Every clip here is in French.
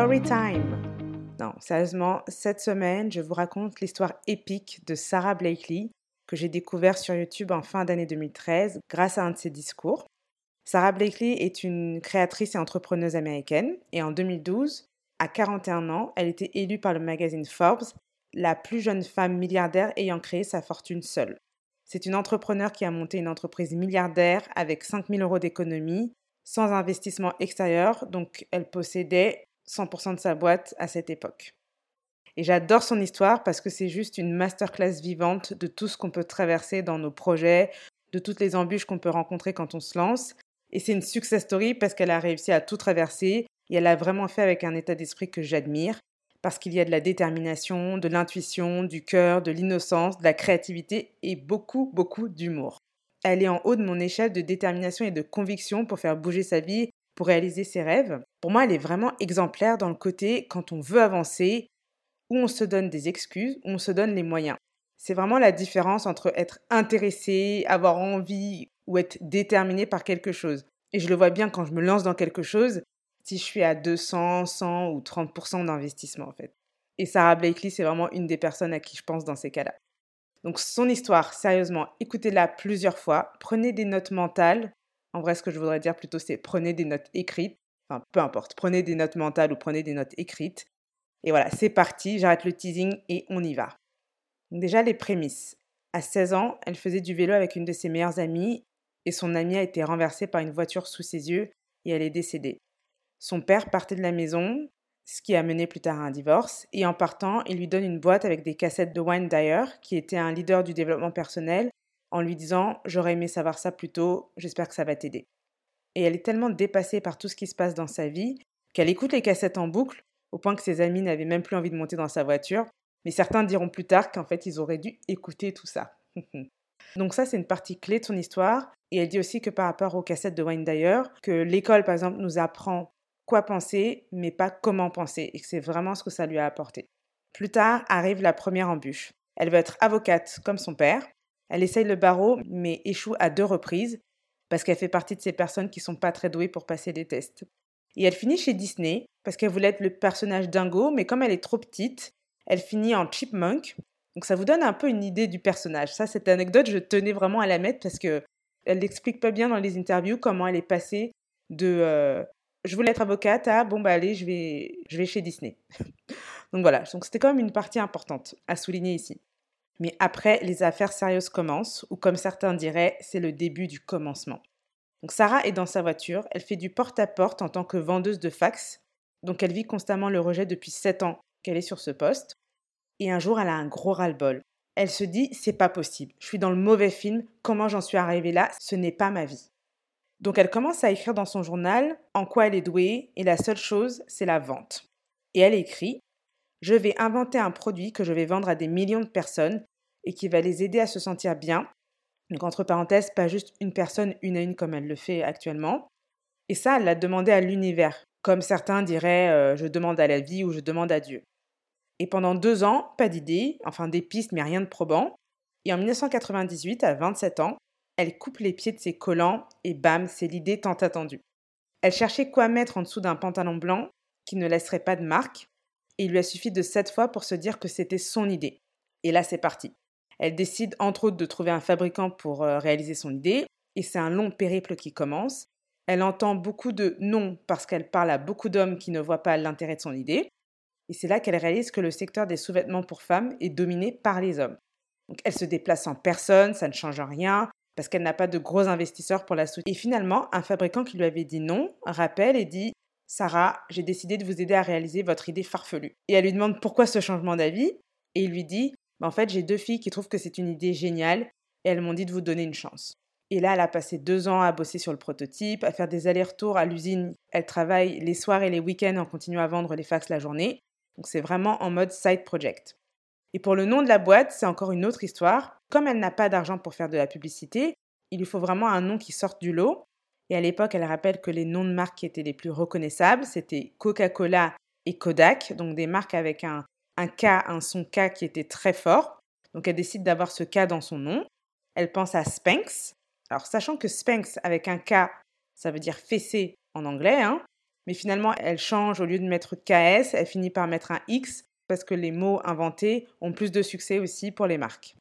story time. Non, sérieusement, cette semaine, je vous raconte l'histoire épique de Sarah Blakely que j'ai découvert sur YouTube en fin d'année 2013 grâce à un de ses discours. Sarah Blakely est une créatrice et entrepreneuse américaine et en 2012, à 41 ans, elle était élue par le magazine Forbes la plus jeune femme milliardaire ayant créé sa fortune seule. C'est une entrepreneur qui a monté une entreprise milliardaire avec 5000 euros d'économie, sans investissement extérieur, donc elle possédait 100% de sa boîte à cette époque. Et j'adore son histoire parce que c'est juste une masterclass vivante de tout ce qu'on peut traverser dans nos projets, de toutes les embûches qu'on peut rencontrer quand on se lance. Et c'est une success story parce qu'elle a réussi à tout traverser et elle a vraiment fait avec un état d'esprit que j'admire parce qu'il y a de la détermination, de l'intuition, du cœur, de l'innocence, de la créativité et beaucoup, beaucoup d'humour. Elle est en haut de mon échelle de détermination et de conviction pour faire bouger sa vie, pour réaliser ses rêves. Pour moi, elle est vraiment exemplaire dans le côté quand on veut avancer, où on se donne des excuses, où on se donne les moyens. C'est vraiment la différence entre être intéressé, avoir envie ou être déterminé par quelque chose. Et je le vois bien quand je me lance dans quelque chose, si je suis à 200, 100 ou 30% d'investissement en fait. Et Sarah Blakely, c'est vraiment une des personnes à qui je pense dans ces cas-là. Donc son histoire, sérieusement, écoutez-la plusieurs fois, prenez des notes mentales. En vrai, ce que je voudrais dire plutôt, c'est prenez des notes écrites. Enfin, peu importe, prenez des notes mentales ou prenez des notes écrites. Et voilà, c'est parti, j'arrête le teasing et on y va. déjà, les prémices. À 16 ans, elle faisait du vélo avec une de ses meilleures amies et son amie a été renversée par une voiture sous ses yeux et elle est décédée. Son père partait de la maison, ce qui a mené plus tard à un divorce, et en partant, il lui donne une boîte avec des cassettes de Wayne Dyer, qui était un leader du développement personnel, en lui disant J'aurais aimé savoir ça plus tôt, j'espère que ça va t'aider. Et elle est tellement dépassée par tout ce qui se passe dans sa vie qu'elle écoute les cassettes en boucle, au point que ses amis n'avaient même plus envie de monter dans sa voiture, mais certains diront plus tard qu'en fait ils auraient dû écouter tout ça. Donc ça c'est une partie clé de son histoire, et elle dit aussi que par rapport aux cassettes de Wayne Dyer, que l'école par exemple nous apprend quoi penser, mais pas comment penser, et que c'est vraiment ce que ça lui a apporté. Plus tard arrive la première embûche. Elle veut être avocate comme son père. Elle essaye le barreau, mais échoue à deux reprises, parce qu'elle fait partie de ces personnes qui sont pas très douées pour passer des tests. Et elle finit chez Disney, parce qu'elle voulait être le personnage dingo, mais comme elle est trop petite, elle finit en chipmunk. Donc ça vous donne un peu une idée du personnage. Ça, cette anecdote, je tenais vraiment à la mettre parce que elle n'explique pas bien dans les interviews comment elle est passée de euh, je voulais être avocate à bon bah allez, je vais, je vais chez Disney. donc voilà, donc c'était quand même une partie importante à souligner ici. Mais après, les affaires sérieuses commencent, ou comme certains diraient, c'est le début du commencement. Donc Sarah est dans sa voiture, elle fait du porte-à-porte en tant que vendeuse de fax, donc elle vit constamment le rejet depuis 7 ans qu'elle est sur ce poste. Et un jour, elle a un gros ras-le-bol. Elle se dit, c'est pas possible, je suis dans le mauvais film, comment j'en suis arrivée là, ce n'est pas ma vie. Donc elle commence à écrire dans son journal en quoi elle est douée et la seule chose, c'est la vente. Et elle écrit Je vais inventer un produit que je vais vendre à des millions de personnes et qui va les aider à se sentir bien. Donc entre parenthèses, pas juste une personne une à une comme elle le fait actuellement. Et ça, elle l'a demandé à l'univers, comme certains diraient euh, je demande à la vie ou je demande à Dieu. Et pendant deux ans, pas d'idée, enfin des pistes mais rien de probant. Et en 1998, à 27 ans, elle coupe les pieds de ses collants et bam, c'est l'idée tant attendue. Elle cherchait quoi mettre en dessous d'un pantalon blanc qui ne laisserait pas de marque, et il lui a suffi de sept fois pour se dire que c'était son idée. Et là, c'est parti. Elle décide entre autres de trouver un fabricant pour euh, réaliser son idée, et c'est un long périple qui commence. Elle entend beaucoup de non parce qu'elle parle à beaucoup d'hommes qui ne voient pas l'intérêt de son idée, et c'est là qu'elle réalise que le secteur des sous-vêtements pour femmes est dominé par les hommes. Donc elle se déplace en personne, ça ne change rien, parce qu'elle n'a pas de gros investisseurs pour la soutenir. Et finalement, un fabricant qui lui avait dit non rappelle et dit Sarah, j'ai décidé de vous aider à réaliser votre idée farfelue. Et elle lui demande pourquoi ce changement d'avis, et il lui dit bah, En fait, j'ai deux filles qui trouvent que c'est une idée géniale, et elles m'ont dit de vous donner une chance. Et là, elle a passé deux ans à bosser sur le prototype, à faire des allers-retours à l'usine. Elle travaille les soirs et les week-ends en continuant à vendre les fax la journée. Donc c'est vraiment en mode side project. Et pour le nom de la boîte, c'est encore une autre histoire. Comme elle n'a pas d'argent pour faire de la publicité, il lui faut vraiment un nom qui sorte du lot. Et à l'époque, elle rappelle que les noms de marques qui étaient les plus reconnaissables, c'était Coca-Cola et Kodak, donc des marques avec un, un K, un son K qui était très fort. Donc elle décide d'avoir ce K dans son nom. Elle pense à Spanx. Alors sachant que Spanx avec un K, ça veut dire fessé en anglais, hein, Mais finalement, elle change, au lieu de mettre KS, elle finit par mettre un X parce que les mots inventés ont plus de succès aussi pour les marques.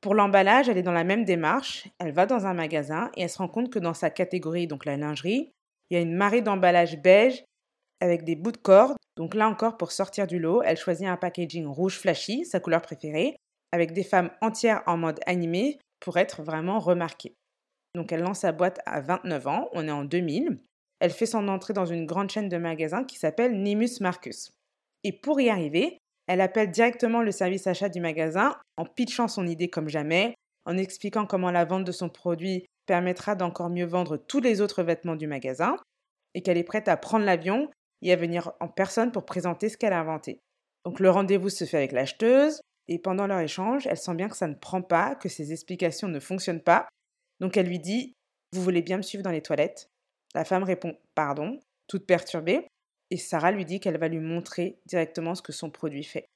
Pour l'emballage, elle est dans la même démarche. Elle va dans un magasin et elle se rend compte que dans sa catégorie, donc la lingerie, il y a une marée d'emballage beige avec des bouts de corde. Donc là encore, pour sortir du lot, elle choisit un packaging rouge flashy, sa couleur préférée, avec des femmes entières en mode animé pour être vraiment remarquée. Donc elle lance sa boîte à 29 ans, on est en 2000. Elle fait son entrée dans une grande chaîne de magasins qui s'appelle Nimus Marcus. Et pour y arriver, elle appelle directement le service achat du magasin en pitchant son idée comme jamais, en expliquant comment la vente de son produit permettra d'encore mieux vendre tous les autres vêtements du magasin et qu'elle est prête à prendre l'avion et à venir en personne pour présenter ce qu'elle a inventé. Donc le rendez-vous se fait avec l'acheteuse et pendant leur échange, elle sent bien que ça ne prend pas, que ses explications ne fonctionnent pas. Donc elle lui dit Vous voulez bien me suivre dans les toilettes? La femme répond Pardon, toute perturbée, et Sarah lui dit qu'elle va lui montrer directement ce que son produit fait.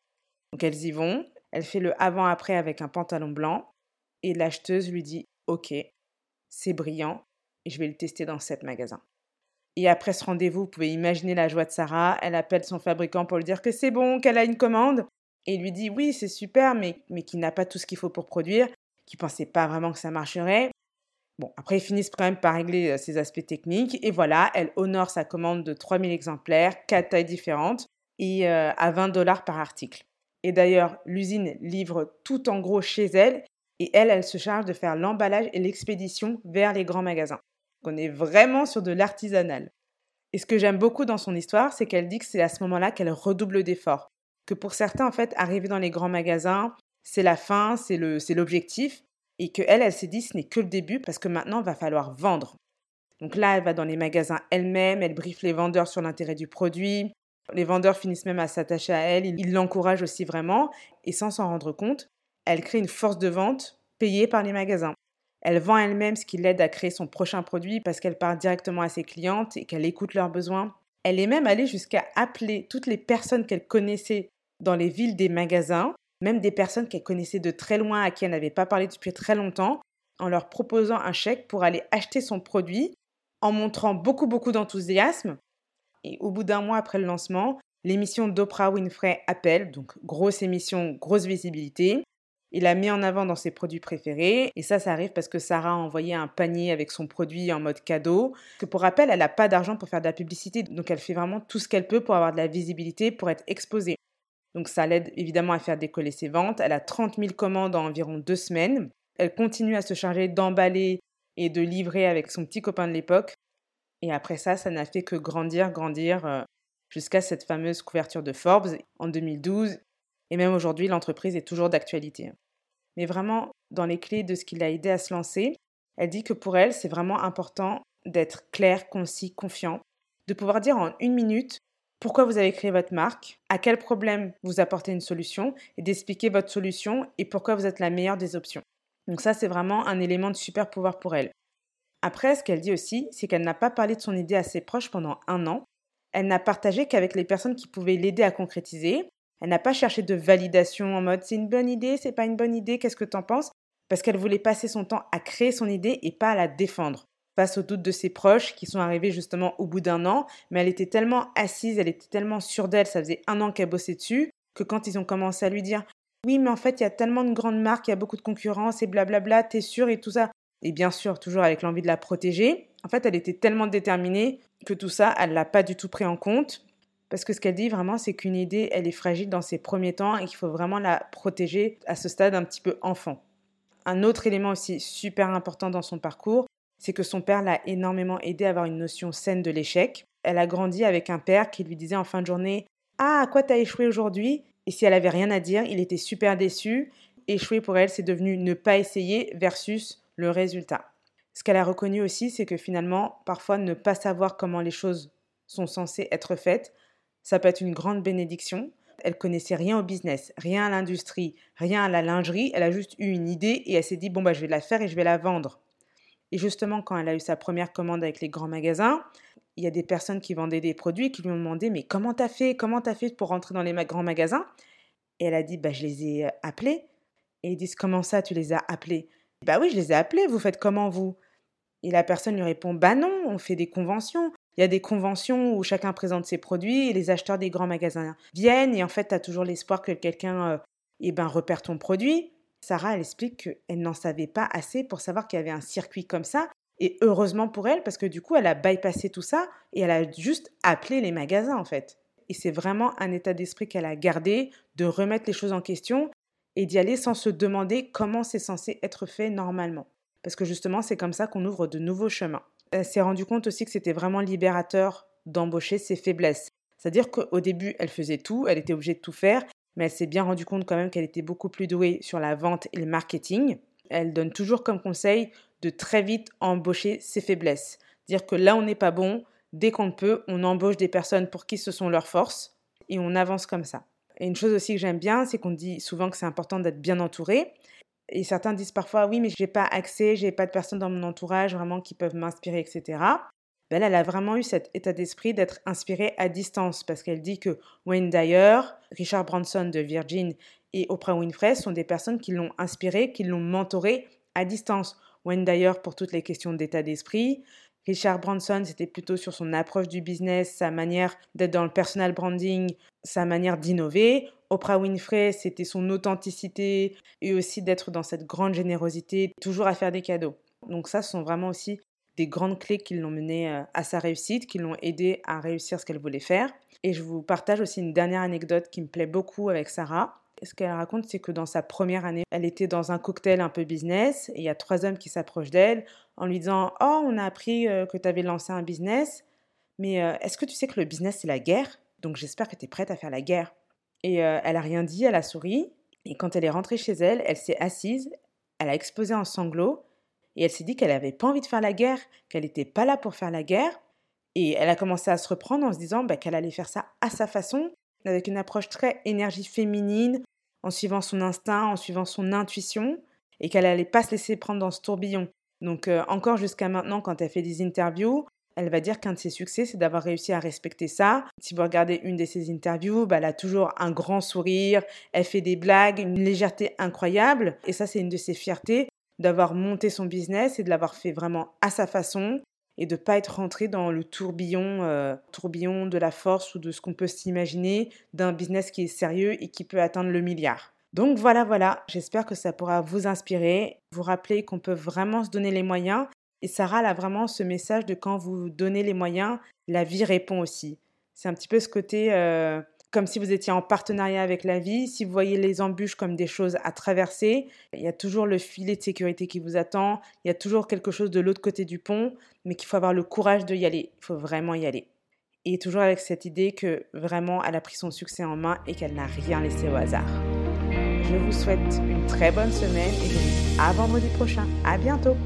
Donc elles y vont, elle fait le avant-après avec un pantalon blanc, et l'acheteuse lui dit Ok, c'est brillant, et je vais le tester dans sept magasins. Et après ce rendez-vous, vous pouvez imaginer la joie de Sarah. Elle appelle son fabricant pour lui dire que c'est bon, qu'elle a une commande. Et lui dit oui, c'est super, mais, mais qu'il n'a pas tout ce qu'il faut pour produire, qu'il pensait pas vraiment que ça marcherait. Bon, après, ils finissent quand même par régler euh, ces aspects techniques. Et voilà, elle honore sa commande de 3000 exemplaires, quatre tailles différentes, et euh, à 20 dollars par article. Et d'ailleurs, l'usine livre tout en gros chez elle, et elle, elle se charge de faire l'emballage et l'expédition vers les grands magasins. On est vraiment sur de l'artisanal. Et ce que j'aime beaucoup dans son histoire, c'est qu'elle dit que c'est à ce moment-là qu'elle redouble d'efforts. Que pour certains, en fait, arriver dans les grands magasins, c'est la fin, c'est l'objectif. Et que elle, elle s'est dit, ce n'est que le début parce que maintenant, il va falloir vendre. Donc là, elle va dans les magasins elle-même, elle briefe les vendeurs sur l'intérêt du produit. Les vendeurs finissent même à s'attacher à elle, ils l'encouragent aussi vraiment. Et sans s'en rendre compte, elle crée une force de vente payée par les magasins. Elle vend elle-même ce qui l'aide à créer son prochain produit parce qu'elle parle directement à ses clientes et qu'elle écoute leurs besoins. Elle est même allée jusqu'à appeler toutes les personnes qu'elle connaissait dans les villes des magasins, même des personnes qu'elle connaissait de très loin à qui elle n'avait pas parlé depuis très longtemps, en leur proposant un chèque pour aller acheter son produit, en montrant beaucoup beaucoup d'enthousiasme. Et au bout d'un mois après le lancement, l'émission d'Oprah Winfrey appelle, donc grosse émission, grosse visibilité. Il l'a mis en avant dans ses produits préférés. Et ça, ça arrive parce que Sarah a envoyé un panier avec son produit en mode cadeau. Que pour rappel, elle n'a pas d'argent pour faire de la publicité. Donc elle fait vraiment tout ce qu'elle peut pour avoir de la visibilité, pour être exposée. Donc ça l'aide évidemment à faire décoller ses ventes. Elle a 30 000 commandes en environ deux semaines. Elle continue à se charger d'emballer et de livrer avec son petit copain de l'époque. Et après ça, ça n'a fait que grandir, grandir euh, jusqu'à cette fameuse couverture de Forbes en 2012. Et même aujourd'hui, l'entreprise est toujours d'actualité mais vraiment dans les clés de ce qui l'a aidé à se lancer. Elle dit que pour elle, c'est vraiment important d'être clair, concis, confiant, de pouvoir dire en une minute pourquoi vous avez créé votre marque, à quel problème vous apportez une solution et d'expliquer votre solution et pourquoi vous êtes la meilleure des options. Donc ça, c'est vraiment un élément de super pouvoir pour elle. Après, ce qu'elle dit aussi, c'est qu'elle n'a pas parlé de son idée à ses proches pendant un an. Elle n'a partagé qu'avec les personnes qui pouvaient l'aider à concrétiser elle n'a pas cherché de validation en mode c'est une bonne idée, c'est pas une bonne idée, qu'est-ce que t'en penses? Parce qu'elle voulait passer son temps à créer son idée et pas à la défendre. Face aux doutes de ses proches qui sont arrivés justement au bout d'un an, mais elle était tellement assise, elle était tellement sûre d'elle, ça faisait un an qu'elle bossait dessus, que quand ils ont commencé à lui dire oui, mais en fait, il y a tellement de grandes marques, il y a beaucoup de concurrence et blablabla, t'es sûre et tout ça. Et bien sûr, toujours avec l'envie de la protéger. En fait, elle était tellement déterminée que tout ça, elle l'a pas du tout pris en compte. Parce que ce qu'elle dit vraiment, c'est qu'une idée, elle est fragile dans ses premiers temps et qu'il faut vraiment la protéger à ce stade un petit peu enfant. Un autre élément aussi super important dans son parcours, c'est que son père l'a énormément aidé à avoir une notion saine de l'échec. Elle a grandi avec un père qui lui disait en fin de journée Ah, à quoi t'as échoué aujourd'hui? Et si elle avait rien à dire, il était super déçu. Échouer pour elle, c'est devenu ne pas essayer versus le résultat. Ce qu'elle a reconnu aussi, c'est que finalement, parfois, ne pas savoir comment les choses sont censées être faites ça peut être une grande bénédiction. Elle connaissait rien au business, rien à l'industrie, rien à la lingerie. Elle a juste eu une idée et elle s'est dit bon bah je vais la faire et je vais la vendre. Et justement quand elle a eu sa première commande avec les grands magasins, il y a des personnes qui vendaient des produits qui lui ont demandé mais comment t'as fait Comment t'as fait pour rentrer dans les grands magasins? Et elle a dit bah je les ai euh, appelés. Et ils disent comment ça tu les as appelés? Bah oui je les ai appelés. Vous faites comment vous? Et la personne lui répond bah non on fait des conventions. Il y a des conventions où chacun présente ses produits et les acheteurs des grands magasins viennent et en fait, tu as toujours l'espoir que quelqu'un euh, eh ben, repère ton produit. Sarah, elle explique qu'elle n'en savait pas assez pour savoir qu'il y avait un circuit comme ça. Et heureusement pour elle, parce que du coup, elle a bypassé tout ça et elle a juste appelé les magasins en fait. Et c'est vraiment un état d'esprit qu'elle a gardé, de remettre les choses en question et d'y aller sans se demander comment c'est censé être fait normalement. Parce que justement, c'est comme ça qu'on ouvre de nouveaux chemins. Elle s'est rendue compte aussi que c'était vraiment libérateur d'embaucher ses faiblesses. C'est-à-dire qu'au début, elle faisait tout, elle était obligée de tout faire, mais elle s'est bien rendue compte quand même qu'elle était beaucoup plus douée sur la vente et le marketing. Elle donne toujours comme conseil de très vite embaucher ses faiblesses. Dire que là, on n'est pas bon, dès qu'on peut, on embauche des personnes pour qui ce sont leurs forces et on avance comme ça. Et une chose aussi que j'aime bien, c'est qu'on dit souvent que c'est important d'être bien entouré. Et certains disent parfois, oui, mais j'ai pas accès, j'ai pas de personnes dans mon entourage vraiment qui peuvent m'inspirer, etc. Ben elle a vraiment eu cet état d'esprit d'être inspirée à distance parce qu'elle dit que Wayne Dyer, Richard Branson de Virgin et Oprah Winfrey sont des personnes qui l'ont inspirée, qui l'ont mentorée à distance. Wayne Dyer pour toutes les questions d'état d'esprit, Richard Branson, c'était plutôt sur son approche du business, sa manière d'être dans le personal branding, sa manière d'innover. Oprah Winfrey, c'était son authenticité et aussi d'être dans cette grande générosité, toujours à faire des cadeaux. Donc ça, ce sont vraiment aussi des grandes clés qui l'ont mené euh, à sa réussite, qui l'ont aidé à réussir ce qu'elle voulait faire. Et je vous partage aussi une dernière anecdote qui me plaît beaucoup avec Sarah ce qu'elle raconte, c'est que dans sa première année, elle était dans un cocktail un peu business et il y a trois hommes qui s'approchent d'elle en lui disant Oh, on a appris euh, que tu avais lancé un business, mais euh, est-ce que tu sais que le business, c'est la guerre? Donc j'espère que tu es prête à faire la guerre. Et euh, elle a rien dit, elle a souri. Et quand elle est rentrée chez elle, elle s'est assise, elle a explosé en sanglots et elle s'est dit qu'elle n'avait pas envie de faire la guerre, qu'elle n'était pas là pour faire la guerre. Et elle a commencé à se reprendre en se disant bah, qu'elle allait faire ça à sa façon avec une approche très énergie féminine, en suivant son instinct, en suivant son intuition, et qu'elle n'allait pas se laisser prendre dans ce tourbillon. Donc euh, encore jusqu'à maintenant, quand elle fait des interviews, elle va dire qu'un de ses succès, c'est d'avoir réussi à respecter ça. Si vous regardez une de ses interviews, bah, elle a toujours un grand sourire, elle fait des blagues, une légèreté incroyable. Et ça, c'est une de ses fiertés, d'avoir monté son business et de l'avoir fait vraiment à sa façon, et de pas être rentré dans le tourbillon, euh, tourbillon de la force ou de ce qu'on peut s'imaginer d'un business qui est sérieux et qui peut atteindre le milliard. Donc voilà, voilà, j'espère que ça pourra vous inspirer, vous rappeler qu'on peut vraiment se donner les moyens. Et Sarah a vraiment ce message de quand vous donnez les moyens, la vie répond aussi. C'est un petit peu ce côté euh, comme si vous étiez en partenariat avec la vie. Si vous voyez les embûches comme des choses à traverser, il y a toujours le filet de sécurité qui vous attend, il y a toujours quelque chose de l'autre côté du pont, mais qu'il faut avoir le courage de y aller. Il faut vraiment y aller. Et toujours avec cette idée que vraiment elle a pris son succès en main et qu'elle n'a rien laissé au hasard. Je vous souhaite une très bonne semaine et je vous dis à vendredi prochain. À bientôt!